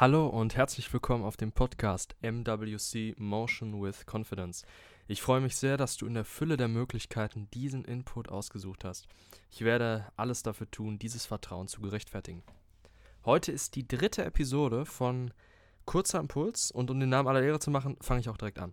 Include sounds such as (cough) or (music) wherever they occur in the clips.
Hallo und herzlich willkommen auf dem Podcast MWC Motion with Confidence. Ich freue mich sehr, dass du in der Fülle der Möglichkeiten diesen Input ausgesucht hast. Ich werde alles dafür tun, dieses Vertrauen zu gerechtfertigen. Heute ist die dritte Episode von Kurzer Impuls und um den Namen aller Ehre zu machen, fange ich auch direkt an.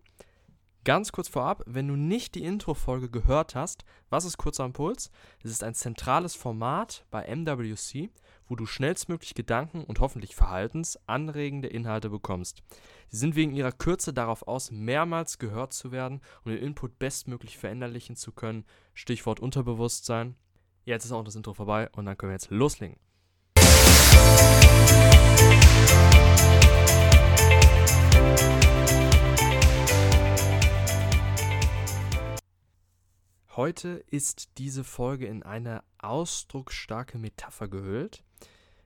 Ganz kurz vorab, wenn du nicht die Intro-Folge gehört hast, was ist Kurzer Impuls? Es ist ein zentrales Format bei MWC wo du schnellstmöglich Gedanken und hoffentlich verhaltensanregende Inhalte bekommst. Sie sind wegen ihrer Kürze darauf aus, mehrmals gehört zu werden und den Input bestmöglich verinnerlichen zu können. Stichwort Unterbewusstsein. Jetzt ist auch das Intro vorbei und dann können wir jetzt loslegen. Heute ist diese Folge in eine ausdrucksstarke Metapher gehüllt.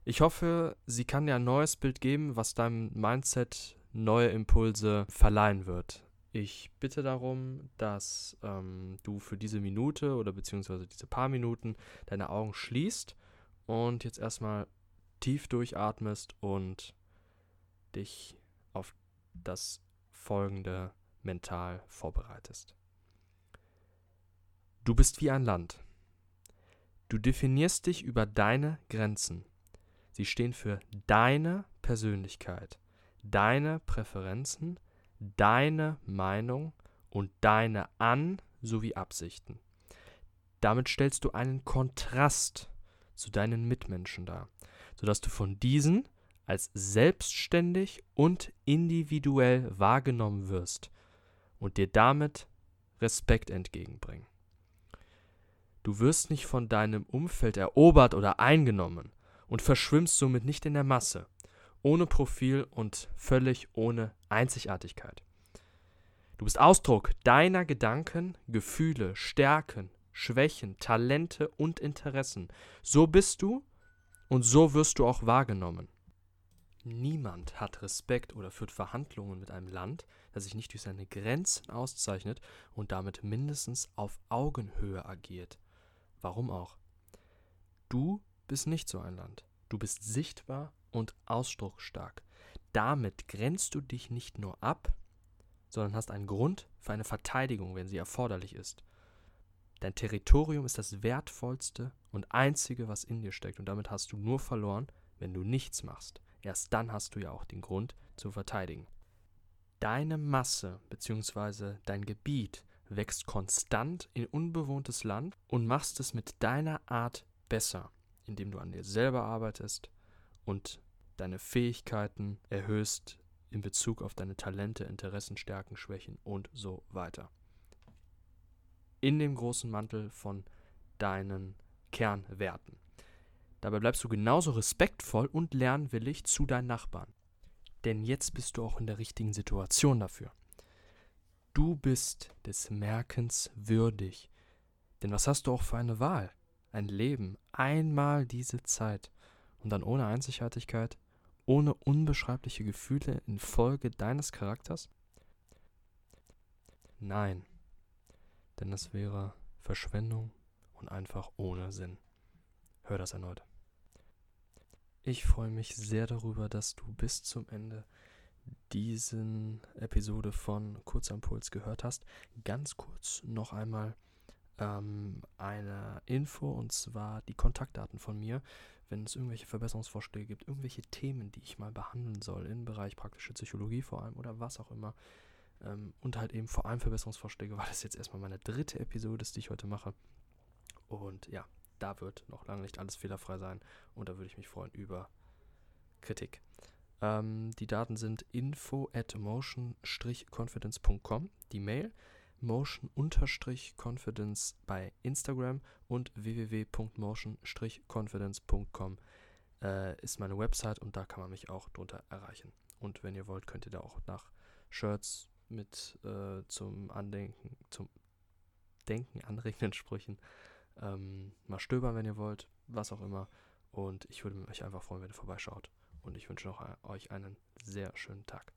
Ich hoffe, sie kann dir ein neues Bild geben, was deinem Mindset neue Impulse verleihen wird. Ich bitte darum, dass ähm, du für diese Minute oder beziehungsweise diese paar Minuten deine Augen schließt und jetzt erstmal tief durchatmest und dich auf das folgende mental vorbereitest. Du bist wie ein Land. Du definierst dich über deine Grenzen. Sie stehen für deine Persönlichkeit, deine Präferenzen, deine Meinung und deine An- sowie Absichten. Damit stellst du einen Kontrast zu deinen Mitmenschen dar, sodass du von diesen als selbstständig und individuell wahrgenommen wirst und dir damit Respekt entgegenbringen. Du wirst nicht von deinem Umfeld erobert oder eingenommen und verschwimmst somit nicht in der Masse, ohne Profil und völlig ohne Einzigartigkeit. Du bist Ausdruck deiner Gedanken, Gefühle, Stärken, Schwächen, Talente und Interessen. So bist du und so wirst du auch wahrgenommen. Niemand hat Respekt oder führt Verhandlungen mit einem Land, das sich nicht durch seine Grenzen auszeichnet und damit mindestens auf Augenhöhe agiert. Warum auch? Du bist nicht so ein Land. Du bist sichtbar und ausdrucksstark. Damit grenzt du dich nicht nur ab, sondern hast einen Grund für eine Verteidigung, wenn sie erforderlich ist. Dein Territorium ist das wertvollste und einzige, was in dir steckt, und damit hast du nur verloren, wenn du nichts machst. Erst dann hast du ja auch den Grund zu verteidigen. Deine Masse bzw. dein Gebiet wächst konstant in unbewohntes Land und machst es mit deiner Art besser, indem du an dir selber arbeitest und deine Fähigkeiten erhöhst in Bezug auf deine Talente, Interessen, Stärken, Schwächen und so weiter. In dem großen Mantel von deinen Kernwerten. Dabei bleibst du genauso respektvoll und lernwillig zu deinen Nachbarn. Denn jetzt bist du auch in der richtigen Situation dafür. Du bist des Merkens würdig. Denn was hast du auch für eine Wahl? Ein Leben, einmal diese Zeit und dann ohne Einzigartigkeit, ohne unbeschreibliche Gefühle infolge deines Charakters? Nein, denn das wäre Verschwendung und einfach ohne Sinn. Hör das erneut. Ich freue mich sehr darüber, dass du bis zum Ende diesen Episode von Kurzimpuls gehört hast. Ganz kurz noch einmal ähm, eine Info und zwar die Kontaktdaten von mir. Wenn es irgendwelche Verbesserungsvorschläge gibt, irgendwelche Themen, die ich mal behandeln soll, im Bereich praktische Psychologie vor allem oder was auch immer. Ähm, und halt eben vor allem Verbesserungsvorschläge, weil das jetzt erstmal meine dritte Episode ist, die ich heute mache. Und ja, da wird noch lange nicht alles fehlerfrei sein und da würde ich mich freuen über Kritik. Ähm, die Daten sind info at motion-confidence.com, die Mail, motion-confidence bei Instagram und www.motion-confidence.com äh, ist meine Website und da kann man mich auch drunter erreichen. Und wenn ihr wollt, könnt ihr da auch nach Shirts mit äh, zum Andenken, zum Denken (laughs) anregenden Sprüchen ähm, mal stöbern, wenn ihr wollt, was auch immer. Und ich würde mich einfach freuen, wenn ihr vorbeischaut und ich wünsche noch euch einen sehr schönen Tag.